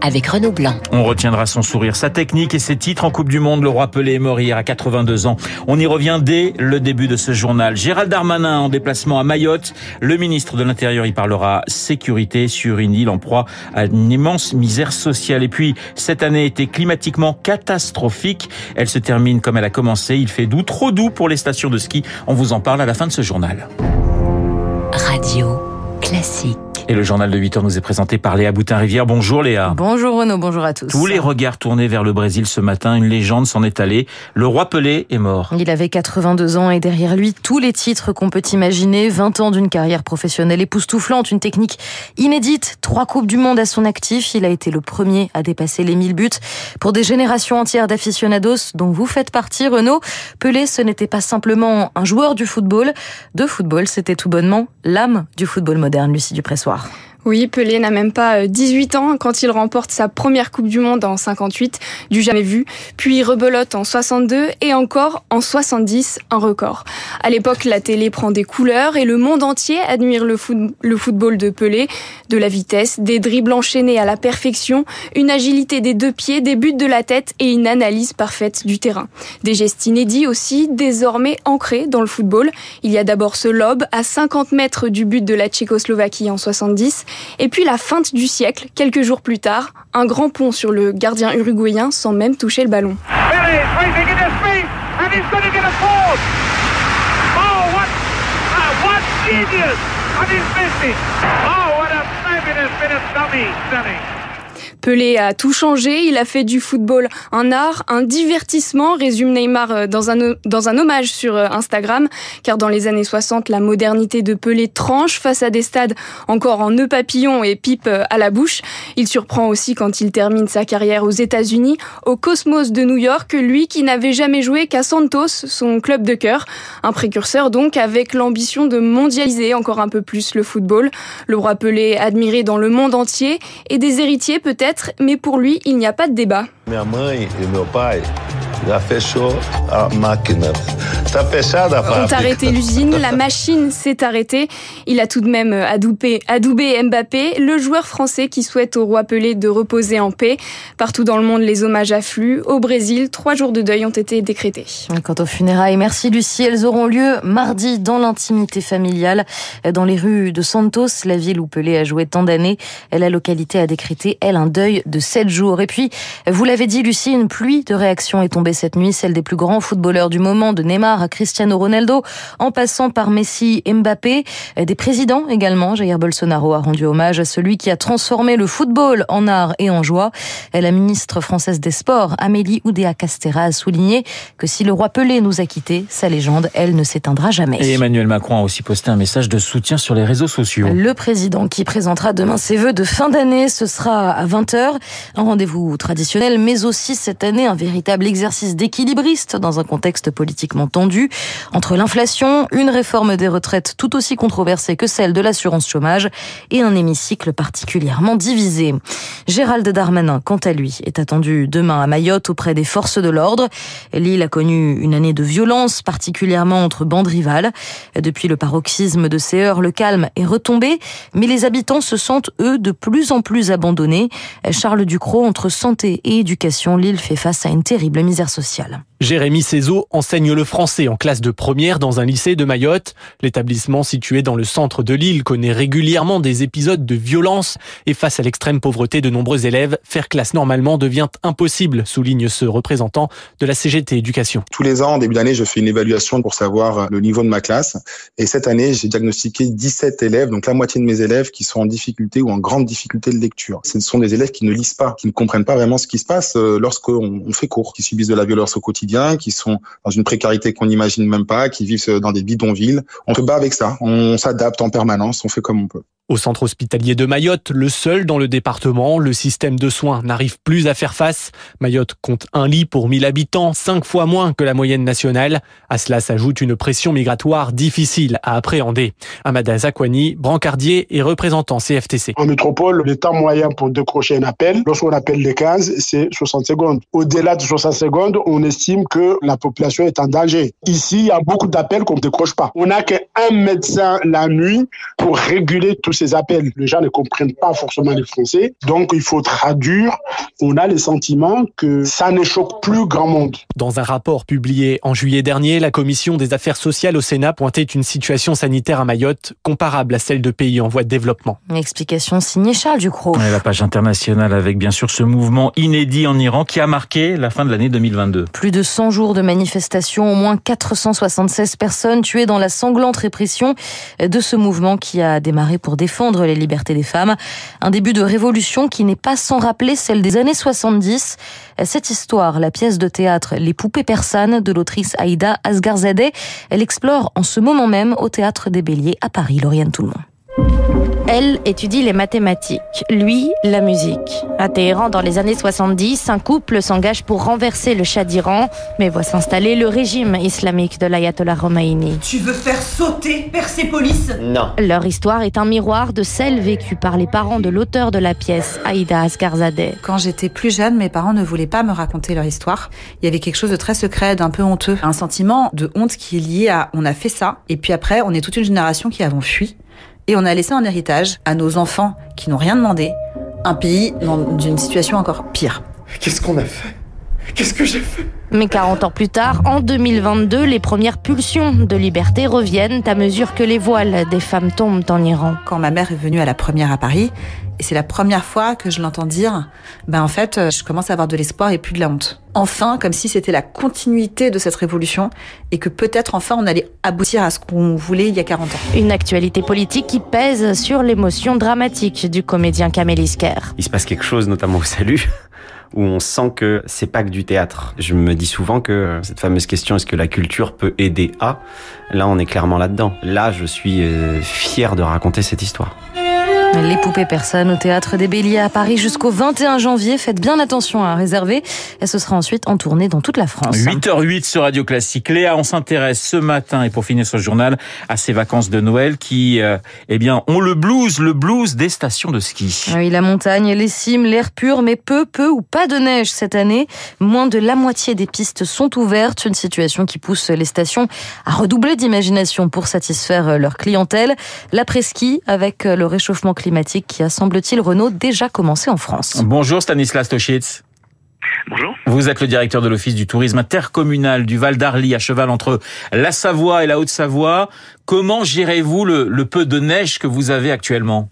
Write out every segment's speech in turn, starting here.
avec Renaud Blanc. On retiendra son sourire, sa technique et ses titres en Coupe du Monde. Le roi Pelé est mort hier à 82 ans. On y revient dès le début de ce journal. Gérald Darmanin en déplacement à Mayotte. Le ministre de l'Intérieur y parlera sécurité sur une île en proie à une immense misère sociale. Et puis, cette année était climatiquement catastrophique. Elle se termine comme elle a commencé. Il fait doux, trop doux pour les stations de ski. On vous en parle à la fin de ce journal. Radio Classique. Et le journal de 8 heures nous est présenté par Léa Boutin-Rivière. Bonjour Léa. Bonjour Renaud, bonjour à tous. Tous les regards tournés vers le Brésil ce matin, une légende s'en est allée. Le roi Pelé est mort. Il avait 82 ans et derrière lui tous les titres qu'on peut imaginer. 20 ans d'une carrière professionnelle époustouflante, une technique inédite, trois coupes du monde à son actif. Il a été le premier à dépasser les 1000 buts. Pour des générations entières d'aficionados dont vous faites partie, Renaud, Pelé ce n'était pas simplement un joueur du football. De football, c'était tout bonnement l'âme du football moderne, Lucie Dupressoir. Ach. Oui, Pelé n'a même pas 18 euh, ans quand il remporte sa première Coupe du Monde en 58, du jamais vu, puis rebelote en 62 et encore en 70, un record. À l'époque, la télé prend des couleurs et le monde entier admire le, le football de Pelé, de la vitesse, des dribbles enchaînés à la perfection, une agilité des deux pieds, des buts de la tête et une analyse parfaite du terrain. Des gestes inédits aussi, désormais ancrés dans le football. Il y a d'abord ce lob à 50 mètres du but de la Tchécoslovaquie en 70 et puis la feinte du siècle, quelques jours plus tard, un grand pont sur le gardien uruguayen sans même toucher le ballon. Pelé a tout changé, il a fait du football un art, un divertissement, résume Neymar euh, dans un, dans un hommage sur euh, Instagram, car dans les années 60, la modernité de Pelé tranche face à des stades encore en nœud papillon et pipe euh, à la bouche. Il surprend aussi quand il termine sa carrière aux États-Unis, au Cosmos de New York, lui qui n'avait jamais joué qu'à Santos, son club de cœur. Un précurseur donc avec l'ambition de mondialiser encore un peu plus le football. Le roi Pelé admiré dans le monde entier et des héritiers peut-être mais pour lui, il n'y a pas de débat. Minha mãe e meu pai já fechou a máquina. Tá fechada a Ont arrêté l'usine, la machine s'est arrêtée. Il a tout de même adoubé, adoubé Mbappé, le joueur français qui souhaite au roi Pelé de reposer en paix. Partout dans le monde, les hommages affluent. Au Brésil, trois jours de deuil ont été décrétés. Quant aux funérailles, merci Lucie, elles auront lieu mardi dans l'intimité familiale, dans les rues de Santos, la ville où Pelé a joué tant d'années. La localité a décrété, elle, un deuil de sept jours. Et puis, vous l'avez dit, Lucie, une pluie de réactions est tombée cette nuit, celle des plus grands footballeurs du moment, de Neymar à Cristiano Ronaldo, en passant par Messi et Mbappé. Des présidents également. Jair Bolsonaro a rendu hommage à celui qui a transformé le football en art et en joie. La ministre française des Sports, Amélie Oudéa-Castera, a souligné que si le roi Pelé nous a quittés, sa légende, elle ne s'éteindra jamais. Et Emmanuel Macron a aussi posté un message de soutien sur les réseaux sociaux. Le président qui présentera demain ses vœux de fin d'année, ce sera à 20h. Un rendez-vous traditionnel, mais aussi cette année un véritable exercice d'équilibriste dans un contexte politiquement tendu entre l'inflation, une réforme des retraites tout aussi controversée que celle de l'assurance chômage et un hémicycle particulièrement divisé. Gérald Darmanin, quant à lui, est attendu demain à Mayotte auprès des forces de l'ordre. L'île a connu une année de violence, particulièrement entre bandes rivales. Depuis le paroxysme de ces heures, le calme est retombé, mais les habitants se sentent, eux, de plus en plus abandonnés. Charles Ducrot, entre santé et éducation, l'île fait face à une terrible misère sociale. Jérémy Cézot enseigne le français en classe de première dans un lycée de Mayotte. L'établissement situé dans le centre de l'île connaît régulièrement des épisodes de violence et face à l'extrême pauvreté de nombreux élèves, faire classe normalement devient impossible, souligne ce représentant de la CGT Éducation. Tous les ans, en début d'année, je fais une évaluation pour savoir le niveau de ma classe. Et cette année, j'ai diagnostiqué 17 élèves, donc la moitié de mes élèves qui sont en difficulté ou en grande difficulté de lecture. Ce sont des élèves qui ne lisent pas, qui ne comprennent pas vraiment ce qui se passe lorsqu'on fait cours, qui subissent de la violence au quotidien quotidien, qui sont dans une précarité qu'on n'imagine même pas, qui vivent dans des bidonvilles. On se bat avec ça, on s'adapte en permanence, on fait comme on peut. Au centre hospitalier de Mayotte, le seul dans le département, le système de soins n'arrive plus à faire face. Mayotte compte un lit pour 1000 habitants, cinq fois moins que la moyenne nationale. À cela s'ajoute une pression migratoire difficile à appréhender. Amada Zakwani, brancardier et représentant CFTC. En métropole, le temps moyen pour décrocher un appel, lorsqu'on appelle les 15, c'est 60 secondes. Au-delà de 60 secondes, on estime que la population est en danger. Ici, il y a beaucoup d'appels qu'on ne décroche pas. On n'a qu'un médecin la nuit pour réguler tous ces appels. Les gens ne comprennent pas forcément le français, donc il faut traduire. On a le sentiment que ça ne choque plus grand monde. Dans un rapport publié en juillet dernier, la commission des affaires sociales au Sénat pointait une situation sanitaire à Mayotte comparable à celle de pays en voie de développement. explication signée Charles Ducrot. Et la page internationale avec bien sûr ce mouvement inédit en Iran qui a marqué la fin de l'année 2022. Plus de 100 jours de manifestations, au moins 476 personnes tuées dans la sanglante répression de ce mouvement qui a démarré pour défendre les libertés des femmes. Un début de révolution qui n'est pas sans rappeler celle des années 70. Cette histoire, la pièce de théâtre Les poupées persanes de l'autrice Aïda Asgarzadeh, elle explore en ce moment même au théâtre des Béliers à Paris. Lauriane monde. Elle étudie les mathématiques, lui la musique. À Téhéran, dans les années 70, un couple s'engage pour renverser le Shah d'Iran, mais voit s'installer le régime islamique de l'ayatollah Khomeini. Tu veux faire sauter Persépolis Non. Leur histoire est un miroir de celle vécue par les parents de l'auteur de la pièce, Aïda Asgarzadeh. Quand j'étais plus jeune, mes parents ne voulaient pas me raconter leur histoire. Il y avait quelque chose de très secret, d'un peu honteux. Un sentiment de honte qui est lié à on a fait ça, et puis après, on est toute une génération qui avons fui. Et on a laissé en héritage à nos enfants qui n'ont rien demandé un pays dans une situation encore pire. Qu'est-ce qu'on a fait? Qu'est-ce que j'ai fait? Mais 40 ans plus tard, en 2022, les premières pulsions de liberté reviennent à mesure que les voiles des femmes tombent en Iran. Quand ma mère est venue à la première à Paris, et c'est la première fois que je l'entends dire, ben en fait, je commence à avoir de l'espoir et plus de la honte. Enfin, comme si c'était la continuité de cette révolution et que peut-être enfin on allait aboutir à ce qu'on voulait il y a 40 ans. Une actualité politique qui pèse sur l'émotion dramatique du comédien Kamel Isker. Il se passe quelque chose, notamment au salut où on sent que c'est pas que du théâtre. Je me dis souvent que cette fameuse question est-ce que la culture peut aider à? Là, on est clairement là-dedans. Là, je suis euh, fier de raconter cette histoire. Les poupées persanes au théâtre des Béliers à Paris jusqu'au 21 janvier. Faites bien attention à réserver. Et ce sera ensuite en tournée dans toute la France. 8h08 sur Radio Classique. Léa, on s'intéresse ce matin et pour finir ce journal à ces vacances de Noël qui, euh, eh bien, ont le blues, le blues des stations de ski. Oui, la montagne, les cimes, l'air pur, mais peu, peu ou pas de neige cette année. Moins de la moitié des pistes sont ouvertes. Une situation qui pousse les stations à redoubler d'imagination pour satisfaire leur clientèle. L'après-ski avec le réchauffement climatique qui a, semble-t-il, Renault déjà commencé en France. Bonjour Stanislas Toschitz. Bonjour. Vous êtes le directeur de l'Office du tourisme intercommunal du Val d'Arly, à cheval entre la Savoie et la Haute-Savoie. Comment gérez-vous le, le peu de neige que vous avez actuellement?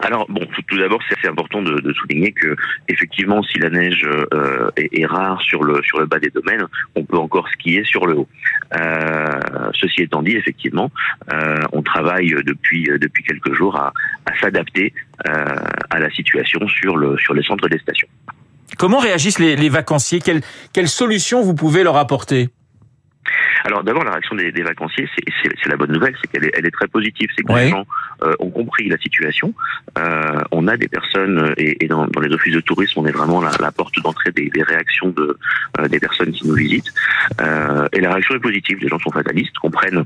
Alors bon, tout, d'abord, c'est assez important de, souligner que effectivement, si la neige euh, est, rare sur le sur le bas des domaines, on peut encore skier sur le haut. Euh, ceci étant dit, effectivement, euh, on travaille depuis depuis quelques jours à, s'adapter à la situation sur le sur les centres des stations. Comment réagissent les, les vacanciers? Quelles quelles solutions vous pouvez leur apporter? Alors d'abord, la réaction des, des vacanciers, c'est la bonne nouvelle, c'est qu'elle est, elle est, très positive. C'est que les gens euh, ont compris la situation. Euh, on a des personnes, et, et dans, dans, les offices de tourisme, on est vraiment la, la porte d'entrée des, des, réactions de, euh, des personnes qui nous visitent. Euh, et la réaction est positive. Les gens sont fatalistes, comprennent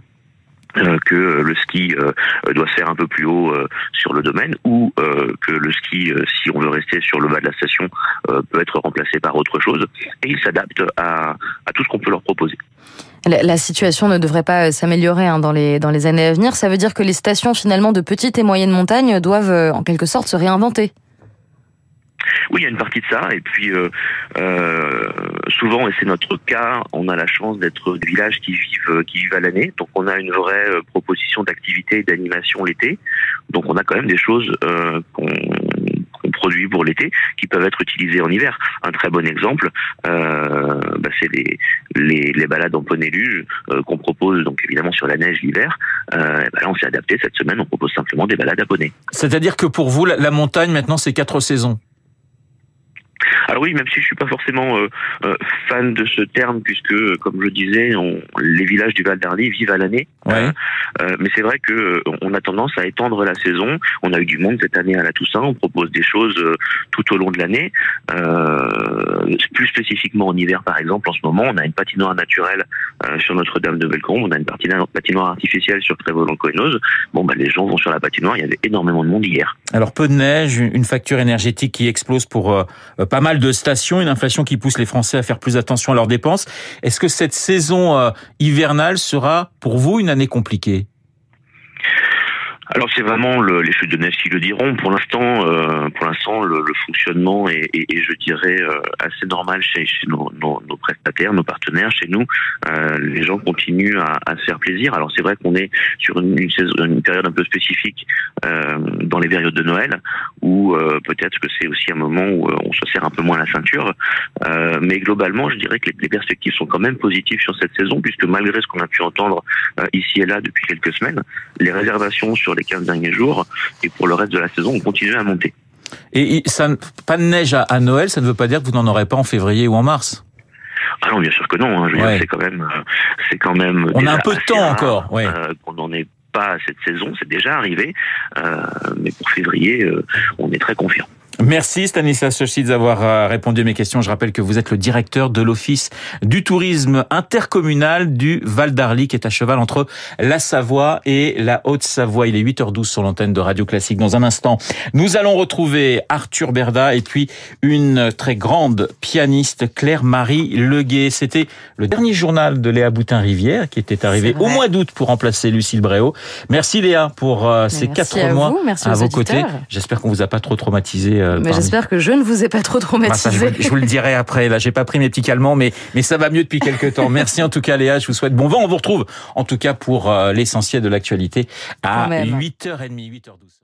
euh, que le ski euh, doit faire un peu plus haut euh, sur le domaine ou que le ski, si on veut rester sur le bas de la station, peut être remplacé par autre chose. Et ils s'adaptent à, à, tout ce qu'on peut leur proposer. La, situation ne devrait pas s'améliorer hein, dans, les, dans les années à venir. Ça veut dire que les stations finalement de petite et moyenne montagne doivent en quelque sorte se réinventer. Oui, il y a une partie de ça. Et puis, euh, euh, souvent, et c'est notre cas, on a la chance d'être des villages qui vivent, qui vivent à l'année. Donc, on a une vraie euh, proposition d'activité et d'animation l'été. Donc, on a quand même des choses euh, qu'on qu produit pour l'été qui peuvent être utilisées en hiver. Un très bon exemple, euh, bah, c'est les, les, les, balades en poney luge euh, qu'on propose donc évidemment sur la neige l'hiver. Euh, bah là, on s'est adapté cette semaine, on propose simplement des balades à poney. C'est-à-dire que pour vous, la montagne maintenant, c'est quatre saisons Alors oui, même si je suis pas forcément euh, euh, fan de ce terme, puisque, comme je disais, on, les villages du Val d'Arly vivent à l'année. Ouais. Euh, mais c'est vrai que euh, on a tendance à étendre la saison. On a eu du monde cette année à la Toussaint. On propose des choses euh, tout au long de l'année. Euh, plus spécifiquement en hiver, par exemple, en ce moment, on a une patinoire naturelle euh, sur Notre-Dame de Bellecombe. On a une patinoire, artificielle sur Trévolan-Cohenose. Bon, bah, les gens vont sur la patinoire. Il y avait énormément de monde hier. Alors peu de neige, une facture énergétique qui explose pour euh, pas mal de stations, une inflation qui pousse les Français à faire plus attention à leurs dépenses. Est-ce que cette saison euh, hivernale sera pour vous une année compliquée? Alors c'est vraiment le, les chutes de neige qui le diront. Pour l'instant, euh, le, le fonctionnement est, est- est, je dirais, euh, assez normal chez, chez nos, nos- prestataires, nos partenaires, chez nous. Euh, les gens continuent à, à se faire plaisir. Alors c'est vrai qu'on est sur une, saison- une période un peu spécifique euh, dans les périodes de Noël, où euh, peut-être que c'est aussi un moment où euh, on se serre un peu moins la ceinture. Euh, mais globalement, je dirais que les, les perspectives sont quand même positives sur cette saison, puisque malgré ce qu'on a pu entendre ici et là depuis quelques semaines, les réservations sur les 15 derniers jours et pour le reste de la saison ont continué à monter. Et ça, pas de neige à, à Noël, ça ne veut pas dire que vous n'en aurez pas en février ou en mars. Ah non, bien sûr que non. hein. Je veux Ouais. dire, c'est quand même, euh, c'est quand même. On a un peu de temps rare, encore, ouais. euh, qu'on n'en ait pas cette saison, c'est déjà arrivé. Euh, mais pour février, euh, on est très confiant. Merci Stanislas Sochitz d'avoir euh, répondu à mes questions. Je rappelle que vous êtes le directeur de l'Office du tourisme intercommunal du Val d'Arly qui est à cheval entre la Savoie et la Haute-Savoie. Il est 8h12 sur l'antenne de Radio Classique. Dans un instant, nous allons retrouver Arthur Berda et puis une très grande pianiste Claire-Marie Leguet. C'était le dernier journal de Léa Boutin-Rivière qui était arrivé C'est au mois d'août pour remplacer Lucille Bréau. Merci Léa pour euh, ces quatre mois vous, merci à vos côtés. J'espère qu'on vous a pas trop traumatisé. Mais j'espère que je ne vous ai pas trop bah, ça, je, traumatisé. vous, je vous le dirai après. Là, j'ai pas pris mes petits calmants, mais mais ça va mieux depuis quelques temps. Merci en tout cas, Léa. Je vous souhaite bon vent. On vous retrouve en tout cas pour euh, l'essentiel de l'actualité à Quand même. 8h30, 8h12.